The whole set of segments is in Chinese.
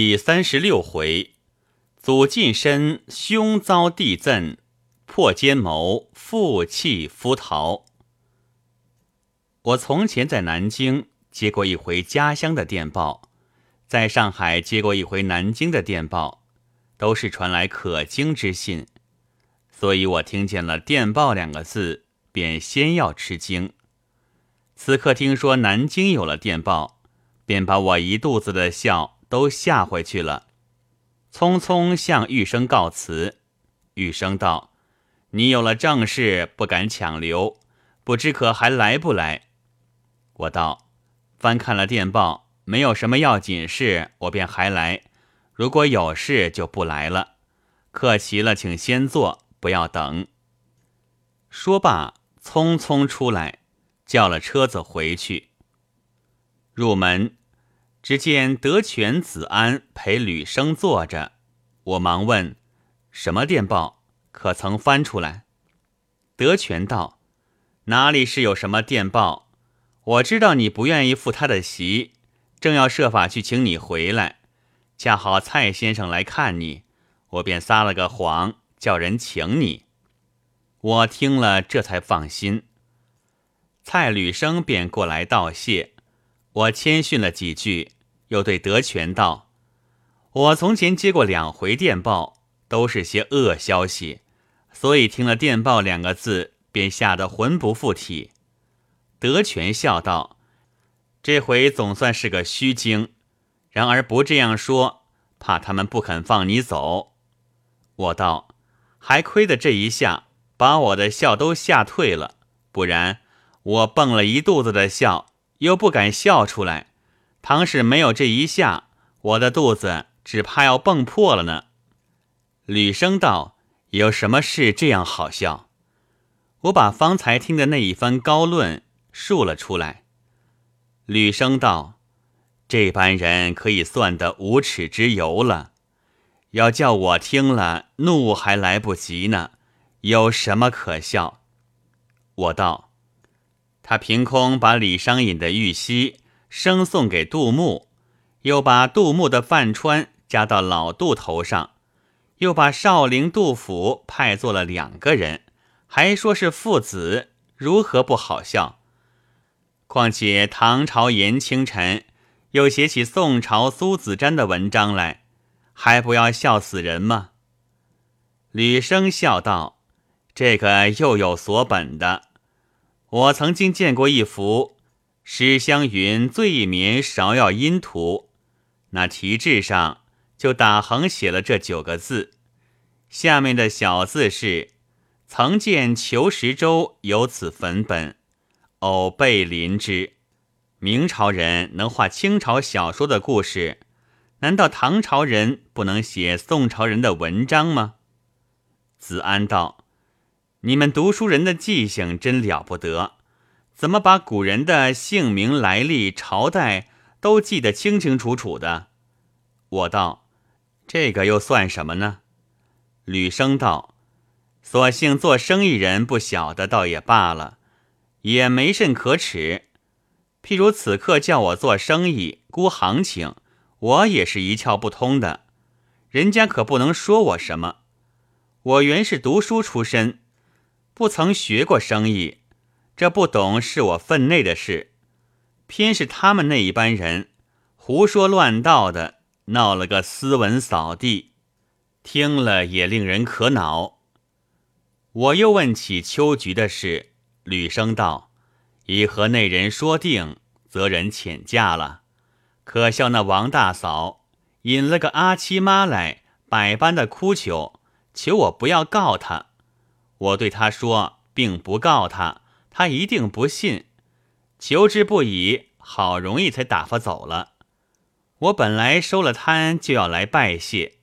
第三十六回，祖近身凶遭地震，破奸谋负气夫逃。我从前在南京接过一回家乡的电报，在上海接过一回南京的电报，都是传来可惊之信，所以我听见了“电报”两个字，便先要吃惊。此刻听说南京有了电报，便把我一肚子的笑都吓回去了，匆匆向玉生告辞。玉生道：“你有了正事，不敢强留，不知可还来不来？”我道：“翻看了电报，没有什么要紧事，我便还来；如果有事，就不来了。客齐了，请先坐，不要等。”说罢，匆匆出来，叫了车子回去。入门，只见德全、子安陪吕生坐着，我忙问：“什么电报？可曾翻出来？”德全道：“哪里是有什么电报？”我知道你不愿意赴他的席，正要设法去请你回来，恰好蔡先生来看你，我便撒了个谎，叫人请你。我听了，这才放心。蔡履生便过来道谢，我谦逊了几句，又对德全道：“我从前接过两回电报，都是些恶消息，所以听了‘电报’两个字，便吓得魂不附体。”德全笑道：“这回总算是个虚惊，然而不这样说，怕他们不肯放你走。”我道：“还亏得这一下把我的笑都吓退了，不然我蹦了一肚子的笑，又不敢笑出来。倘使没有这一下，我的肚子只怕要蹦破了呢。”吕生道：“有什么事这样好笑？”我把方才听的那一番高论。述了出来。吕生道：“这般人可以算得无耻之尤了。要叫我听了，怒还来不及呢。有什么可笑？”我道：“他凭空把李商隐的玉溪生送给杜牧，又把杜牧的范川加到老杜头上，又把少陵杜甫派做了两个人，还说是父子，如何不好笑？”况且唐朝严清晨又写起宋朝苏子瞻的文章来，还不要笑死人吗？吕生笑道：“这个又有所本的。我曾经见过一幅史湘云醉眠芍药阴图，那题志上就打横写了这九个字，下面的小字是：曾见裘石洲有此粉本。”偶被临之，明朝人能画清朝小说的故事，难道唐朝人不能写宋朝人的文章吗？子安道：“你们读书人的记性真了不得，怎么把古人的姓名、来历、朝代都记得清清楚楚的？”我道：“这个又算什么呢？”吕生道：“所幸做生意人不晓得，倒也罢了。”也没甚可耻。譬如此刻叫我做生意估行情，我也是一窍不通的，人家可不能说我什么。我原是读书出身，不曾学过生意，这不懂是我分内的事。偏是他们那一班人胡说乱道的，闹了个斯文扫地，听了也令人可恼。我又问起秋菊的事。吕生道：“已和那人说定，责人遣驾了。可笑那王大嫂引了个阿七妈来，百般的哭求，求我不要告他。我对他说，并不告他，他一定不信。求之不已，好容易才打发走了。我本来收了摊就要来拜谢，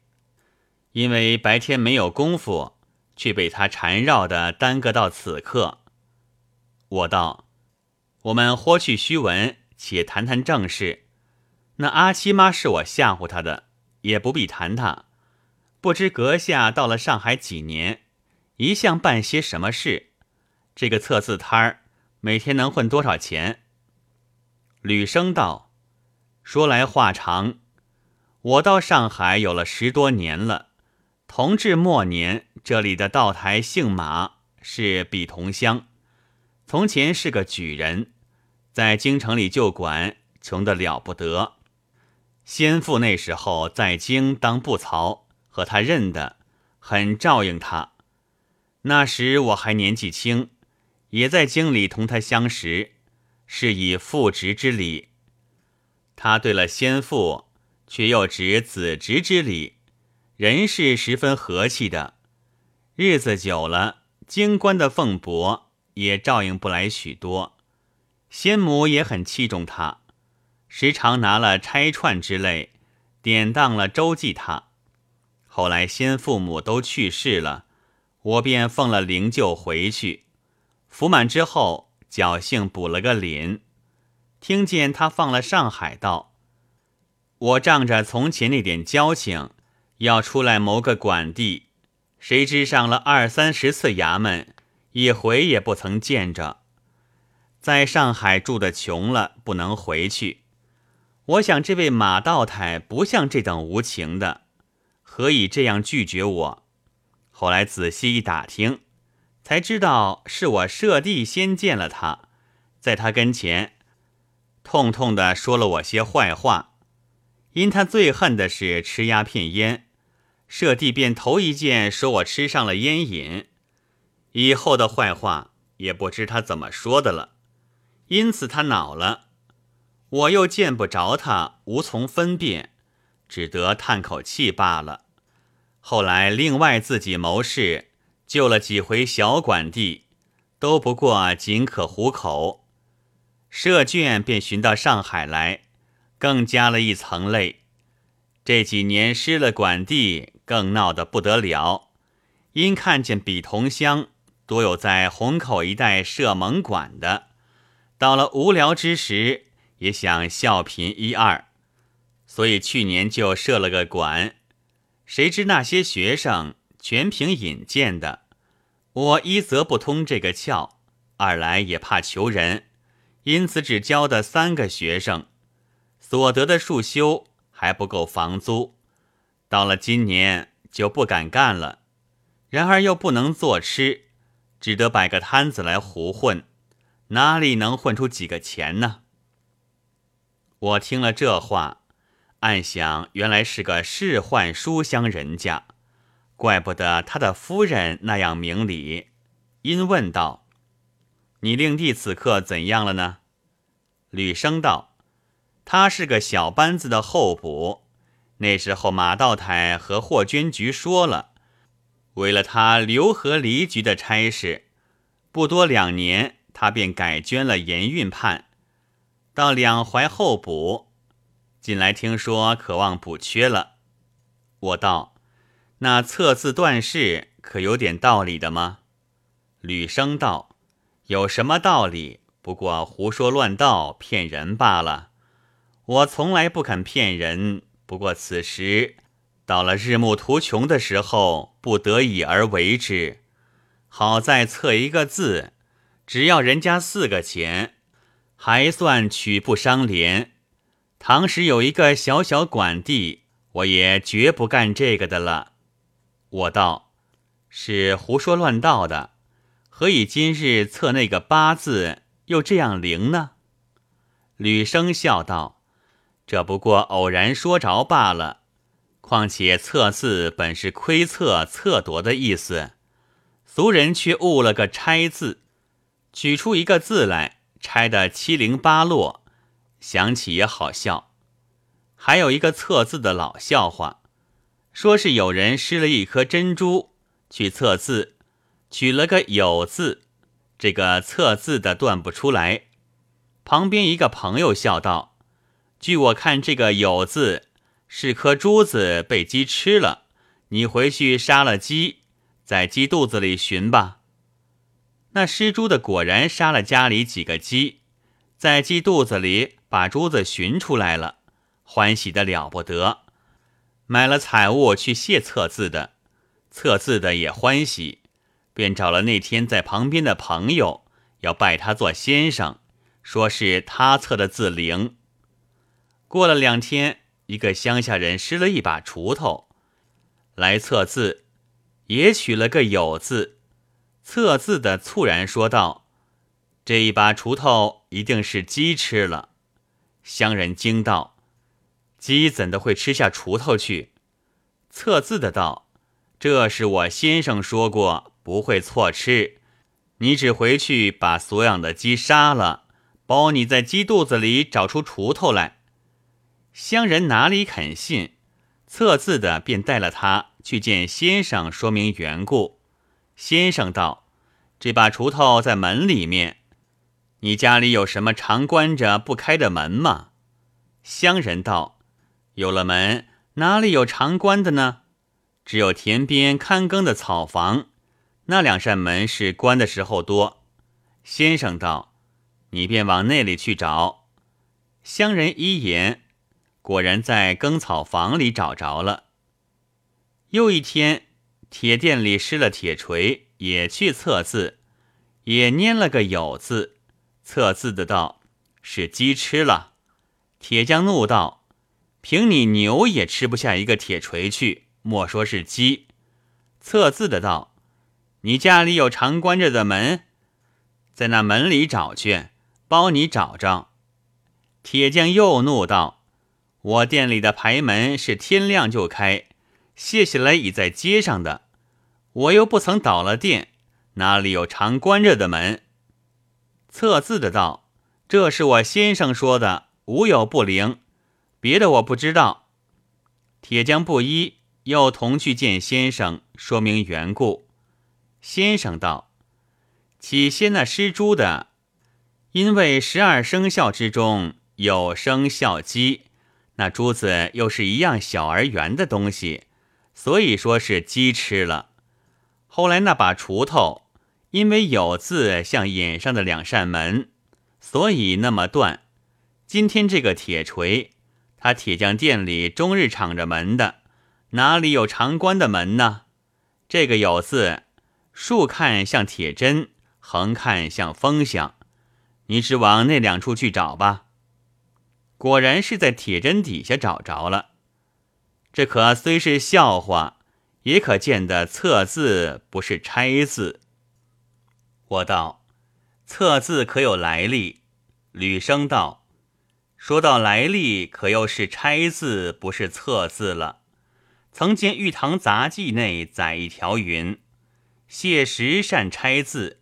因为白天没有功夫，却被他缠绕的耽搁到此刻。”我道：“我们豁去虚文，且谈谈正事。那阿七妈是我吓唬她的，也不必谈她。不知阁下到了上海几年，一向办些什么事？这个测字摊儿每天能混多少钱？”吕生道：“说来话长，我到上海有了十多年了。同治末年，这里的道台姓马，是比同乡，从前是个举人，在京城里就管，穷得了不得。先父那时候在京当布曹，和他认得，很照应他。那时我还年纪轻，也在京里同他相识，是以父侄之礼。他对了先父，却又执子侄之礼，人是十分和气的。日子久了，京官的俸帛也照应不来许多。先母也很器重他。时常拿了拆串之类，典当了周济他。后来先父母都去世了，我便奉了灵柩回去。服满之后，侥幸补了个廪。听见他放了上海道，我仗着从前那点交情，要出来谋个管地。谁知上了二三十次衙门，一回也不曾见着。在上海住的穷了，不能回去。我想，这位马道台不像这等无情的，何以这样拒绝我？后来仔细一打听，才知道是我舍弟先见了他，在他跟前痛痛的说了我些坏话。因他最恨的是吃鸦片烟，舍弟便头一件说我吃上了烟瘾，以后的坏话也不知他怎么说的了，因此他恼了。我又见不着他，无从分辨，只得叹口气罢了。后来另外自己谋事，救了几回小管地，都不过仅可糊口。设卷便寻到上海来，更加了一层累。这几年失了管地，更闹得不得了。因看见比同乡多有在虹口一带设盟馆的，到了无聊之时。也想笑贫一二，所以去年就设了个馆。谁知那些学生全凭引荐的，我一则不通这个窍，二来也怕求人，因此只教的三个学生，所得的数修还不够房租。到了今年就不敢干了，然而又不能做吃，只得摆个摊子来胡混，哪里能混出几个钱呢？我听了这话，暗想原来是个仕宦书香人家，怪不得他的夫人那样明理。因问道：“你令弟此刻怎样了呢？”吕生道：“他是个小班子的候补，那时候马道台和霍捐局说了，为了他留河离局的差事，不多两年，他便改捐了盐运判。”到两淮候补，近来听说渴望补缺了。我道：“那测字断事可有点道理的吗？”吕生道：“有什么道理？不过胡说乱道，骗人罢了。我从来不肯骗人，不过此时到了日暮途穷的时候，不得已而为之。好在测一个字，只要人家四个钱。”还算取不伤廉。唐时有一个小小管地，我也绝不干这个的了。我道是胡说乱道的，何以今日测那个八字又这样灵呢？吕生笑道：“这不过偶然说着罢了。况且测字本是窥测、测夺的意思，俗人却误了个拆字，取出一个字来。”拆的七零八落，想起也好笑。还有一个测字的老笑话，说是有人失了一颗珍珠去测字，取了个有字，这个测字的断不出来。旁边一个朋友笑道：“据我看，这个有字是颗珠子被鸡吃了，你回去杀了鸡，在鸡肚子里寻吧。”那失猪的果然杀了家里几个鸡，在鸡肚子里把珠子寻出来了，欢喜的了不得，买了彩物去谢测字的，测字的也欢喜，便找了那天在旁边的朋友，要拜他做先生，说是他测的字灵。过了两天，一个乡下人失了一把锄头，来测字，也取了个有字。测字的猝然说道：“这一把锄头一定是鸡吃了。”乡人惊道：“鸡怎的会吃下锄头去？”测字的道：“这是我先生说过，不会错吃。你只回去把所养的鸡杀了，包你在鸡肚子里找出锄头来。”乡人哪里肯信？测字的便带了他去见先生，说明缘故。先生道：“这把锄头在门里面，你家里有什么常关着不开的门吗？”乡人道：“有了门，哪里有常关的呢？只有田边看耕的草房，那两扇门是关的时候多。”先生道：“你便往那里去找。”乡人一言。果然在耕草房里找着了。又一天，铁店里失了铁锤，也去测字，也拈了个有字。测字的道：“是鸡吃了。”铁匠怒道：“凭你牛也吃不下一个铁锤去，莫说是鸡。”测字的道：“你家里有常关着的门，在那门里找去，包你找着。”铁匠又怒道。我店里的牌门是天亮就开，卸下来已在街上的。我又不曾倒了店，哪里有常关着的门？测字的道：“这是我先生说的，无有不灵。别的我不知道。”铁匠布衣，又同去见先生，说明缘故。先生道：“起先那施猪的，因为十二生肖之中有生肖鸡。”那珠子又是一样小而圆的东西，所以说是鸡吃了。后来那把锄头，因为有字像眼上的两扇门，所以那么断。今天这个铁锤，他铁匠店里终日敞着门的，哪里有常关的门呢？这个有字，竖看像铁针，横看像风响，你只往那两处去找吧。果然是在铁针底下找着了，这可虽是笑话，也可见得测字不是拆字。我道：“测字可有来历？”吕生道：“说到来历，可又是拆字，不是测字了。曾见《玉堂杂记》内载一条云：谢石善拆字，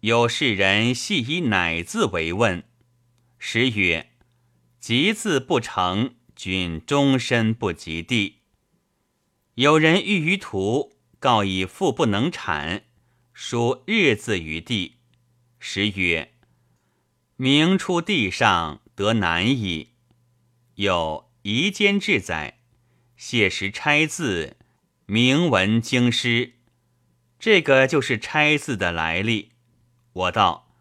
有世人系以乃字为问，时曰。”吉字不成，君终身不及地。有人欲于途，告以父不能产，书日字于地。时曰：“明出地上，得难矣。”有夷坚志载，写实拆字，明文经师。这个就是拆字的来历。我道：“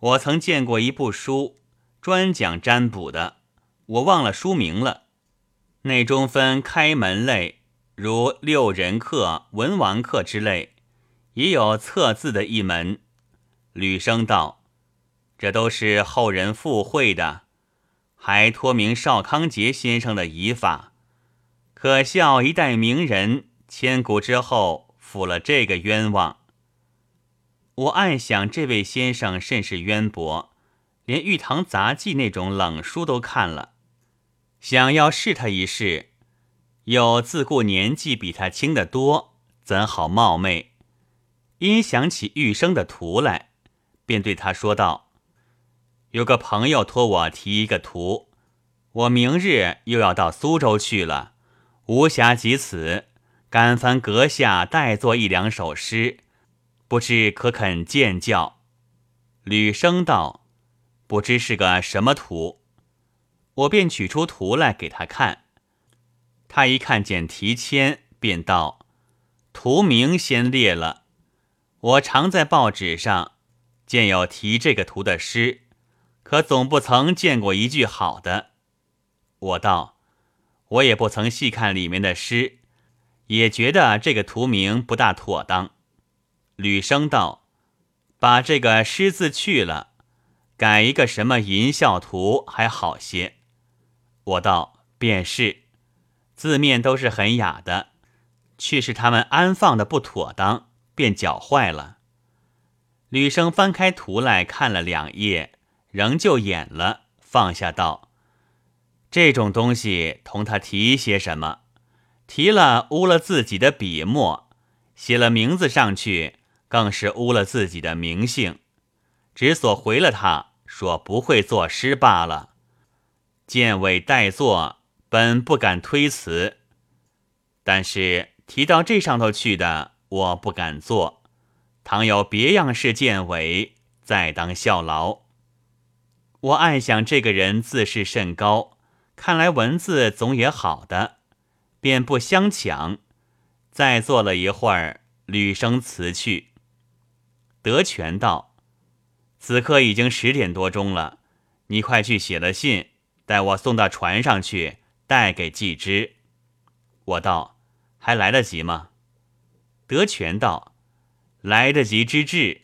我曾见过一部书。”专讲占卜的，我忘了书名了。内中分开门类，如六人客、文王客之类，也有测字的一门。吕生道：“这都是后人附会的，还托名邵康节先生的遗法。可笑一代名人，千古之后负了这个冤枉。”我暗想，这位先生甚是渊博。连《玉堂杂记》那种冷书都看了，想要试他一试，又自顾年纪比他轻得多，怎好冒昧？因想起玉生的图来，便对他说道：“有个朋友托我提一个图，我明日又要到苏州去了，无暇及此，敢烦阁下代作一两首诗，不知可肯见教？”吕生道。不知是个什么图，我便取出图来给他看。他一看见题签，便道：“图名先列了。我常在报纸上见有题这个图的诗，可总不曾见过一句好的。”我道：“我也不曾细看里面的诗，也觉得这个图名不大妥当。”吕生道：“把这个诗字去了。”改一个什么淫笑图还好些，我道便是，字面都是很雅的，却是他们安放的不妥当，便搅坏了。吕生翻开图来看了两页，仍旧演了，放下道：“这种东西同他提些什么？提了污了自己的笔墨，写了名字上去，更是污了自己的名姓。只所回了他说不会作诗罢了。见委代作。”本不敢推辞，但是提到这上头去的，我不敢做。倘有别样事见委，再当效劳。我暗想这个人自视甚高，看来文字总也好的，便不相抢。再坐了一会儿，吕生辞去。德全道：“此刻已经十点多钟了，你快去写了信，待我送到船上去。”带给季之，我道还来得及吗？德全道来得及之至，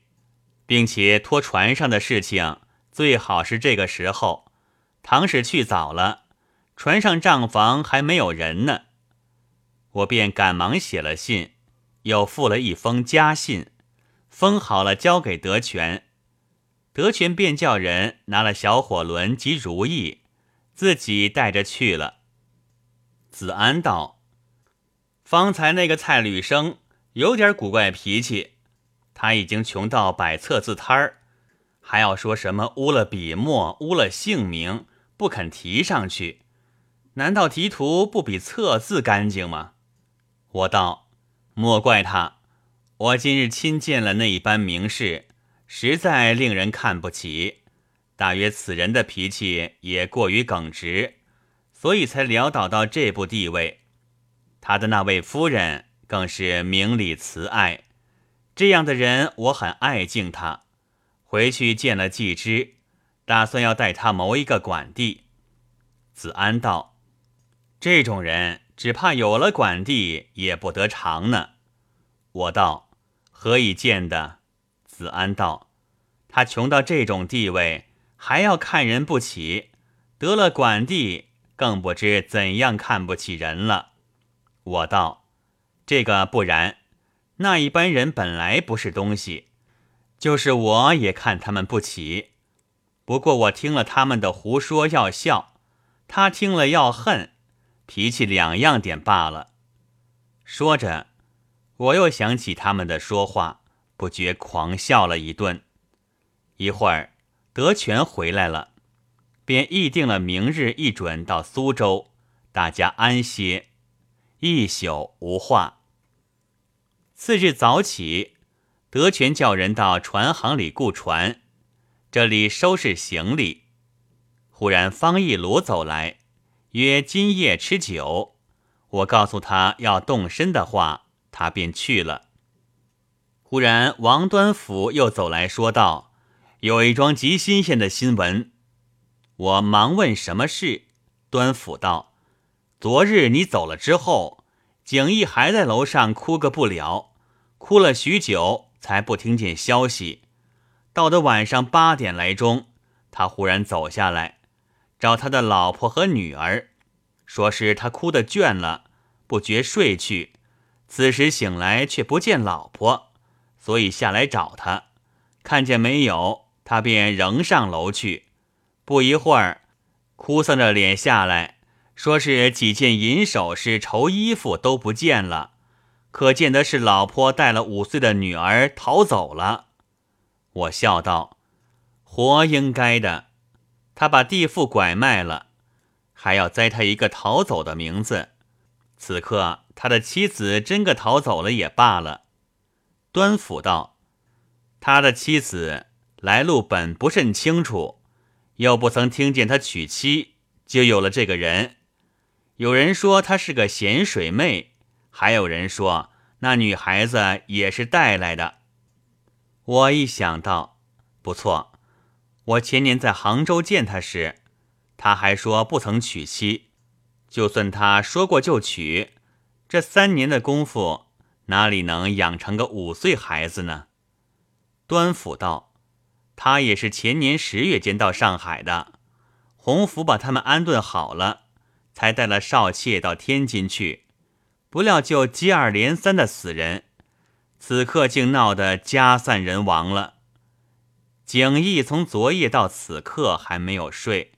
并且拖船上的事情最好是这个时候。唐使去早了，船上账房还没有人呢。我便赶忙写了信，又附了一封家信，封好了交给德全。德全便叫人拿了小火轮及如意，自己带着去了。子安道：“方才那个蔡吕生有点古怪脾气，他已经穷到摆册字摊儿，还要说什么污了笔墨、污了姓名，不肯提上去。难道提图不比册字干净吗？”我道：“莫怪他，我今日亲见了那一班名士，实在令人看不起。大约此人的脾气也过于耿直。”所以才潦倒到这步地位，他的那位夫人更是明理慈爱，这样的人我很爱敬他。回去见了季之，打算要带他谋一个管地。子安道：“这种人只怕有了管地也不得长呢。”我道：“何以见的？”子安道：“他穷到这种地位，还要看人不起，得了管地。”更不知怎样看不起人了。我道：“这个不然，那一般人本来不是东西，就是我也看他们不起。不过我听了他们的胡说要笑，他听了要恨，脾气两样点罢了。”说着，我又想起他们的说话，不觉狂笑了一顿。一会儿，德全回来了。便议定了明日一准到苏州，大家安歇一宿无话。次日早起，德全叫人到船行里雇船，这里收拾行李。忽然方一鲁走来，约今夜吃酒。我告诉他要动身的话，他便去了。忽然王端甫又走来说道：“有一桩极新鲜的新闻。”我忙问什么事，端甫道：“昨日你走了之后，景逸还在楼上哭个不了，哭了许久才不听见消息。到的晚上八点来钟，他忽然走下来，找他的老婆和女儿，说是他哭得倦了，不觉睡去。此时醒来却不见老婆，所以下来找他，看见没有，他便仍上楼去。”不一会儿，哭丧着脸下来，说是几件银首饰、绸衣服都不见了，可见得是老婆带了五岁的女儿逃走了。我笑道：“活应该的，他把地富拐卖了，还要栽他一个逃走的名字。此刻他的妻子真个逃走了也罢了。”端府道：“他的妻子来路本不甚清楚。”又不曾听见他娶妻，就有了这个人。有人说她是个咸水妹，还有人说那女孩子也是带来的。我一想到，不错，我前年在杭州见她时，她还说不曾娶妻。就算她说过就娶，这三年的功夫，哪里能养成个五岁孩子呢？端府道。他也是前年十月间到上海的，洪福把他们安顿好了，才带了少妾到天津去，不料就接二连三的死人，此刻竟闹得家散人亡了。景逸从昨夜到此刻还没有睡，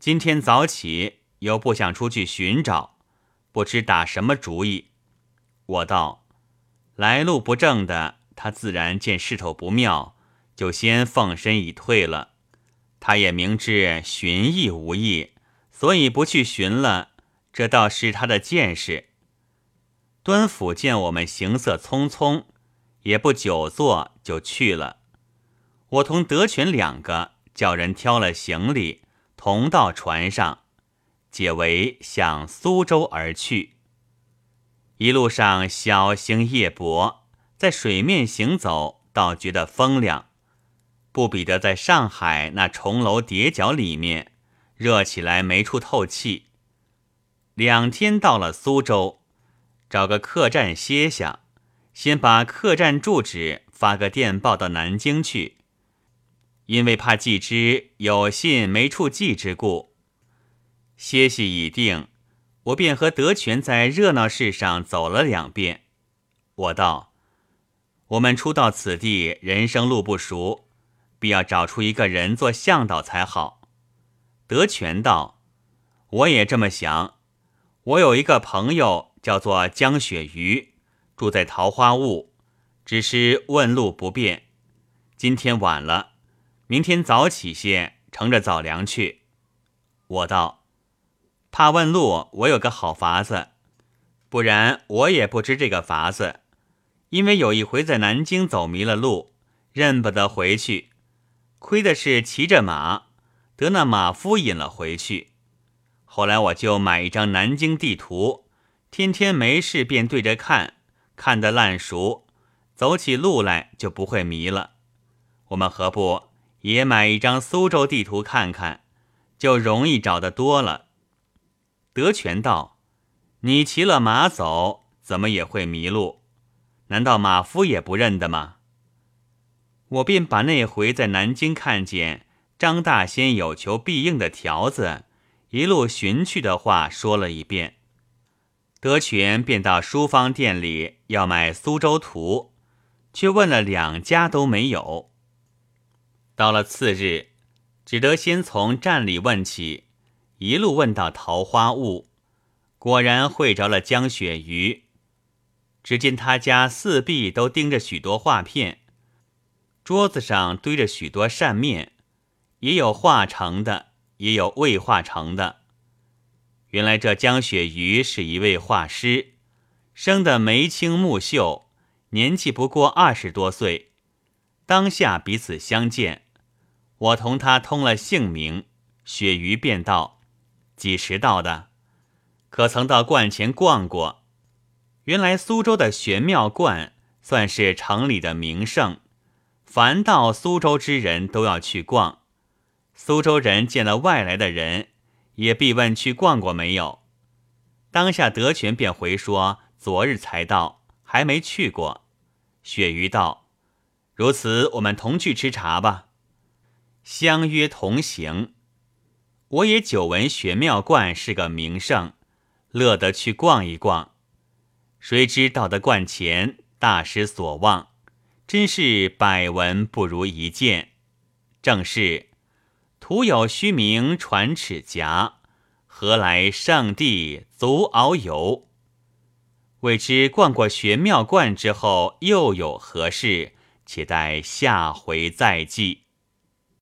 今天早起又不想出去寻找，不知打什么主意。我道：来路不正的，他自然见势头不妙，就先放身已退了。他也明知寻意无益。所以不去寻了，这倒是他的见识。端府见我们行色匆匆，也不久坐，就去了。我同德全两个叫人挑了行李，同到船上，解围向苏州而去。一路上小行夜泊，在水面行走，倒觉得风凉，不比得在上海那重楼叠角里面。热起来没处透气。两天到了苏州，找个客栈歇下，先把客栈住址发个电报到南京去，因为怕寄之有信没处寄之故。歇息已定，我便和德全在热闹市上走了两遍。我道：“我们初到此地，人生路不熟，必要找出一个人做向导才好。”德全道：“我也这么想。我有一个朋友叫做江雪鱼，住在桃花坞，只是问路不便。今天晚了，明天早起些，乘着早粮去。”我道：“怕问路，我有个好法子，不然我也不知这个法子。因为有一回在南京走迷了路，认不得回去，亏的是骑着马。”得那马夫引了回去，后来我就买一张南京地图，天天没事便对着看，看得烂熟，走起路来就不会迷了。我们何不也买一张苏州地图看看，就容易找得多了。德全道：“你骑了马走，怎么也会迷路？难道马夫也不认得吗？”我便把那回在南京看见。张大仙有求必应的条子，一路寻去的话说了一遍。德全便到书坊店里要买苏州图，却问了两家都没有。到了次日，只得先从站里问起，一路问到桃花坞，果然会着了江雪鱼。只见他家四壁都钉着许多画片，桌子上堆着许多扇面。也有画成的，也有未画成的。原来这江雪鱼是一位画师，生得眉清目秀，年纪不过二十多岁。当下彼此相见，我同他通了姓名，雪鱼便道：“几时到的？可曾到观前逛过？原来苏州的玄妙观算是城里的名胜，凡到苏州之人都要去逛。”苏州人见了外来的人，也必问去逛过没有。当下德全便回说：昨日才到，还没去过。雪鱼道：“如此，我们同去吃茶吧。”相约同行。我也久闻玄妙观是个名胜，乐得去逛一逛。谁知到的观前，大失所望，真是百闻不如一见。正是。徒有虚名传齿颊，何来上帝足遨游？未知逛过玄妙观之后又有何事？且待下回再记。